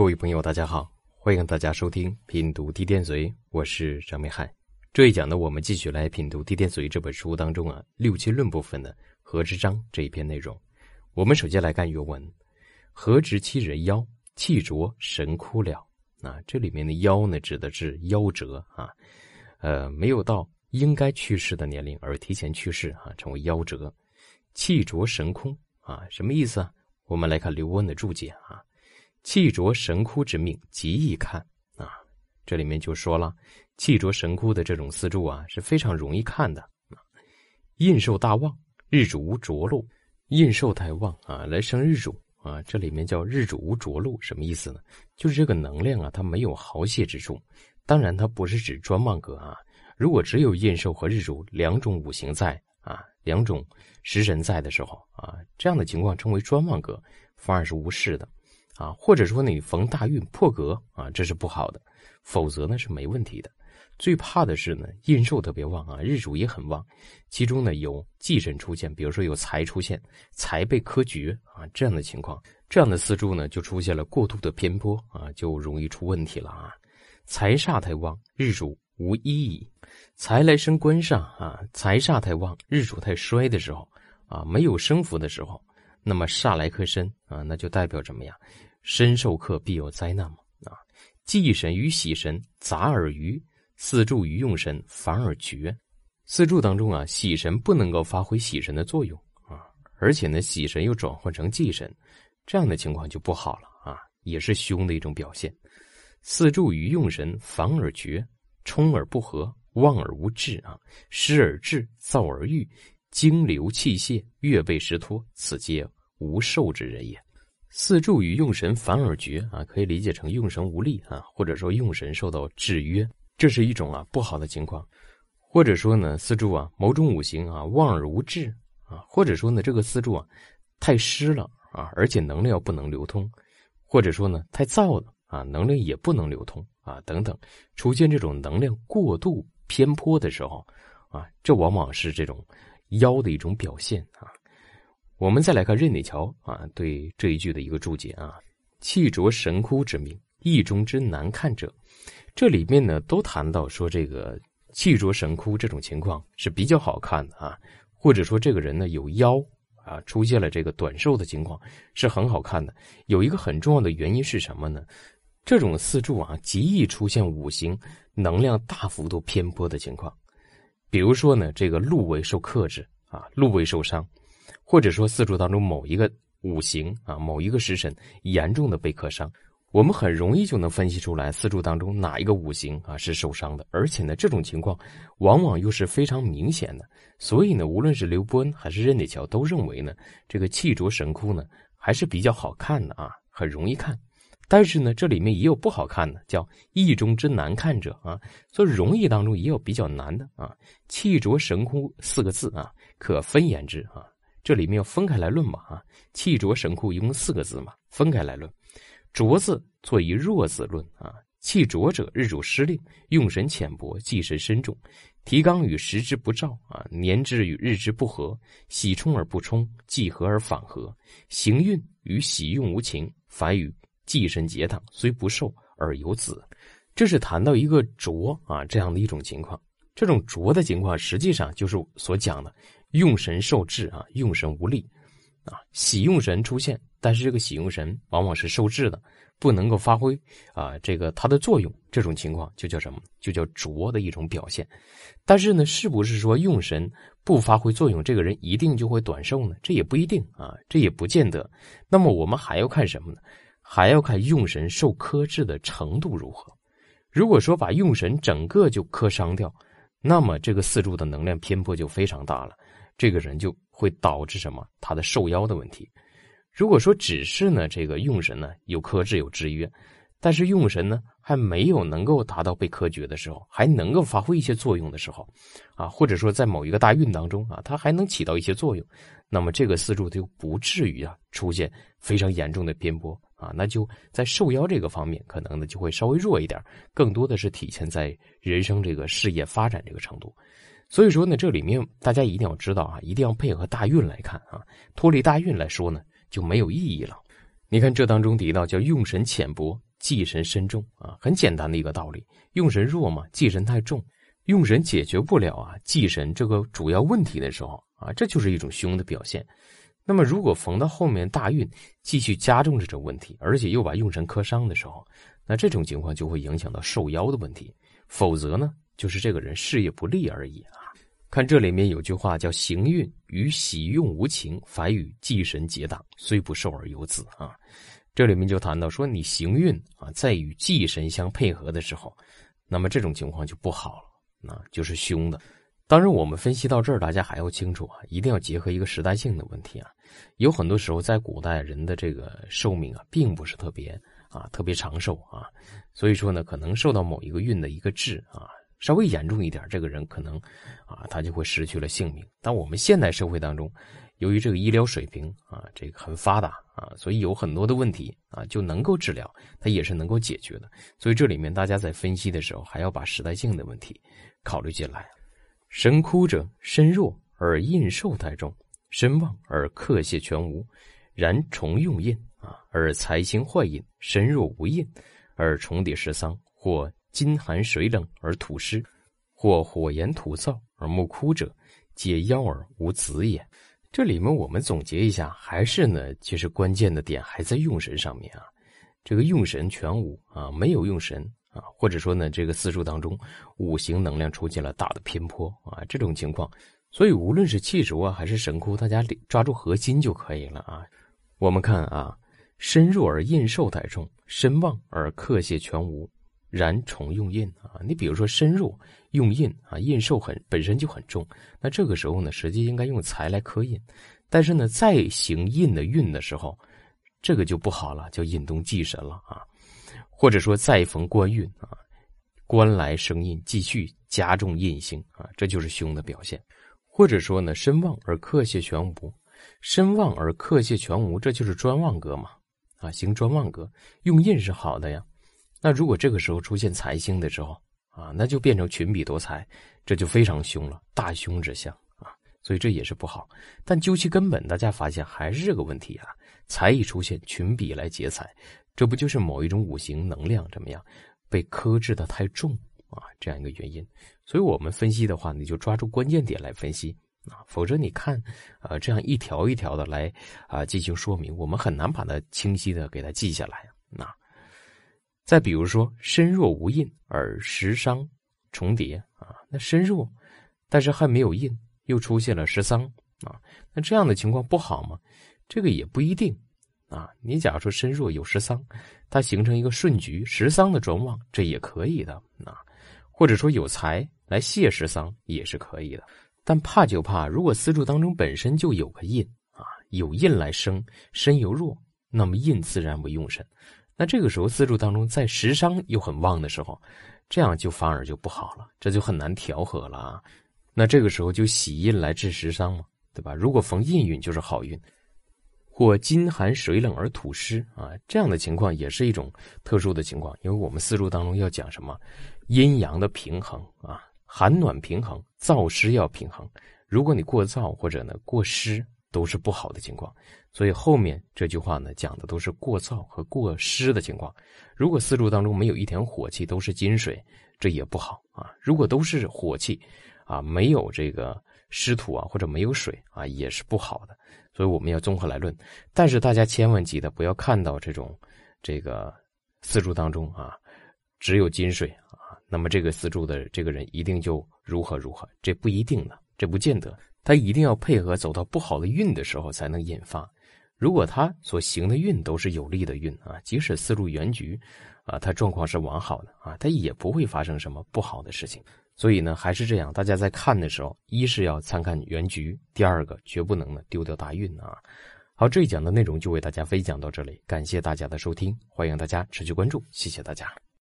各位朋友，大家好，欢迎大家收听品读地天髓，我是张明海。这一讲呢，我们继续来品读《地天髓》这本书当中啊六七论部分的何之章这一篇内容。我们首先来看原文：何直其人夭，气浊神枯了。啊，这里面的夭呢，指的是夭折啊，呃，没有到应该去世的年龄而提前去世啊，成为夭折。气浊神空啊，什么意思啊？我们来看刘温的注解啊，气浊神枯之命极易看啊，这里面就说了。气浊神枯的这种四柱啊，是非常容易看的啊。印寿大旺，日主无着禄，印寿太旺啊，来生日主啊。这里面叫日主无着禄，什么意思呢？就是这个能量啊，它没有豪泄之处。当然，它不是指专旺格啊。如果只有印寿和日主两种五行在啊，两种食神在的时候啊，这样的情况称为专旺格，反而是无事的啊。或者说你逢大运破格啊，这是不好的，否则呢是没问题的。最怕的是呢，印寿特别旺啊，日主也很旺，其中呢有忌神出现，比如说有财出现，财被克绝啊，这样的情况，这样的四柱呢就出现了过度的偏颇啊，就容易出问题了啊。财煞太旺，日主无一，财来生官煞啊，财煞太旺，日主太衰的时候啊，没有生福的时候，那么煞来克身啊，那就代表怎么样？身受克必有灾难嘛啊，忌神与喜神杂而愚。四柱与用神反而绝，四柱当中啊，喜神不能够发挥喜神的作用啊，而且呢，喜神又转换成忌神，这样的情况就不好了啊，也是凶的一种表现。四柱与用神反而绝，冲而不和，望而无志啊，失而志，躁而欲，精流气泄，月背石脱，此皆无寿之人也。四柱与用神反而绝啊，可以理解成用神无力啊，或者说用神受到制约。这是一种啊不好的情况，或者说呢四柱啊某种五行啊旺而无志啊，或者说呢这个四柱啊太湿了啊，而且能量不能流通，或者说呢太燥了啊，能量也不能流通啊等等，出现这种能量过度偏颇的时候啊，这往往是这种妖的一种表现啊。我们再来看任内桥啊对这一句的一个注解啊，气浊神枯之命，意中之难看者。这里面呢，都谈到说这个气浊神枯这种情况是比较好看的啊，或者说这个人呢有妖啊，出现了这个短寿的情况是很好看的。有一个很重要的原因是什么呢？这种四柱啊，极易出现五行能量大幅度偏颇的情况。比如说呢，这个禄位受克制啊，禄位受伤，或者说四柱当中某一个五行啊，某一个时辰严重的被克伤。我们很容易就能分析出来四柱当中哪一个五行啊是受伤的，而且呢，这种情况往往又是非常明显的。所以呢，无论是刘伯恩还是任铁桥都认为呢，这个气浊神枯呢还是比较好看的啊，很容易看。但是呢，这里面也有不好看的，叫易中之难看者啊。所以容易当中也有比较难的啊。气浊神枯四个字啊，可分言之啊。这里面要分开来论嘛啊。气浊神库一共四个字嘛，分开来论。浊字作以弱字论啊，气浊者日主失令，用神浅薄，忌神深重，提纲与时之不照啊，年之与日之不合，喜冲而不冲，忌合而反合，行运与喜用无情，反与忌神结党，虽不受而有子。这是谈到一个浊啊这样的一种情况。这种浊的情况，实际上就是所讲的用神受制啊，用神无力啊，喜用神出现。但是这个喜用神往往是受制的，不能够发挥啊这个它的作用，这种情况就叫什么？就叫浊的一种表现。但是呢，是不是说用神不发挥作用，这个人一定就会短寿呢？这也不一定啊，这也不见得。那么我们还要看什么呢？还要看用神受克制的程度如何。如果说把用神整个就克伤掉，那么这个四柱的能量偏颇就非常大了，这个人就会导致什么？他的受妖的问题。如果说只是呢，这个用神呢有克制有制约，但是用神呢还没有能够达到被科绝的时候，还能够发挥一些作用的时候，啊，或者说在某一个大运当中啊，它还能起到一些作用，那么这个四柱就不至于啊出现非常严重的偏颇啊，那就在受邀这个方面可能呢就会稍微弱一点，更多的是体现在人生这个事业发展这个程度。所以说呢，这里面大家一定要知道啊，一定要配合大运来看啊，脱离大运来说呢。就没有意义了。你看这当中提到叫用神浅薄，忌神深重啊，很简单的一个道理。用神弱嘛，忌神太重，用神解决不了啊忌神这个主要问题的时候啊，这就是一种凶的表现。那么如果逢到后面大运继续加重这种问题，而且又把用神磕伤的时候，那这种情况就会影响到受邀的问题。否则呢，就是这个人事业不利而已啊。看这里面有句话叫“行运与喜用无情，反与忌神结党，虽不受而有子”啊。这里面就谈到说，你行运啊，在与忌神相配合的时候，那么这种情况就不好了，那就是凶的。当然，我们分析到这儿，大家还要清楚啊，一定要结合一个时代性的问题啊。有很多时候，在古代人的这个寿命啊，并不是特别啊特别长寿啊，所以说呢，可能受到某一个运的一个制啊。稍微严重一点，这个人可能，啊，他就会失去了性命。但我们现代社会当中，由于这个医疗水平啊，这个很发达啊，所以有很多的问题啊就能够治疗，它也是能够解决的。所以这里面大家在分析的时候，还要把时代性的问题考虑进来。神枯者，身弱而印寿太重，身旺而克泄全无，然重用印啊，而财星坏印，身弱无印，而重叠失丧或。金寒水冷而土湿，或火炎土燥而木枯者，皆夭而无子也。这里面我们总结一下，还是呢，其实关键的点还在用神上面啊。这个用神全无啊，没有用神啊，或者说呢，这个四柱当中五行能量出现了大的偏颇啊，这种情况，所以无论是气浊啊还是神枯，大家抓住核心就可以了啊。我们看啊，身弱而印寿太重，身旺而克泄全无。然重用印啊，你比如说身弱用印啊，印寿很本身就很重，那这个时候呢，实际应该用财来克印，但是呢，再行印的运的时候，这个就不好了，叫印动忌神了啊，或者说再逢官运啊，官来生印，继续加重印星啊，这就是凶的表现，或者说呢，身旺而克泄全无，身旺而克泄全无，这就是专旺格嘛啊，行专旺格，用印是好的呀。那如果这个时候出现财星的时候啊，那就变成群比夺财，这就非常凶了，大凶之象啊，所以这也是不好。但究其根本，大家发现还是这个问题啊，财一出现群比来劫财，这不就是某一种五行能量怎么样被克制的太重啊？这样一个原因。所以我们分析的话，你就抓住关键点来分析啊，否则你看啊，这样一条一条的来啊进行说明，我们很难把它清晰的给它记下来啊。再比如说，身弱无印而食伤重叠啊，那身弱，但是还没有印，又出现了食伤啊，那这样的情况不好吗？这个也不一定啊。你假如说身弱有食伤，它形成一个顺局，食伤的转旺，这也可以的啊。或者说有财来泄食伤也是可以的，但怕就怕如果四柱当中本身就有个印啊，有印来生身又弱，那么印自然为用神。那这个时候四柱当中在食伤又很旺的时候，这样就反而就不好了，这就很难调和了啊。那这个时候就喜印来治食伤嘛，对吧？如果逢印运就是好运，或金寒水冷而土湿啊，这样的情况也是一种特殊的情况，因为我们四柱当中要讲什么阴阳的平衡啊，寒暖平衡，燥湿要平衡。如果你过燥或者呢过湿，都是不好的情况。所以后面这句话呢，讲的都是过燥和过湿的情况。如果四柱当中没有一点火气，都是金水，这也不好啊。如果都是火气，啊，没有这个湿土啊，或者没有水啊，也是不好的。所以我们要综合来论。但是大家千万记得，不要看到这种这个四柱当中啊，只有金水，那么这个四柱的这个人一定就如何如何，这不一定呢，这不见得。他一定要配合走到不好的运的时候才能引发。如果他所行的运都是有利的运啊，即使四柱原局，啊，他状况是完好的啊，他也不会发生什么不好的事情。所以呢，还是这样，大家在看的时候，一是要参看原局，第二个绝不能呢丢掉大运啊。好，这一讲的内容就为大家分享到这里，感谢大家的收听，欢迎大家持续关注，谢谢大家。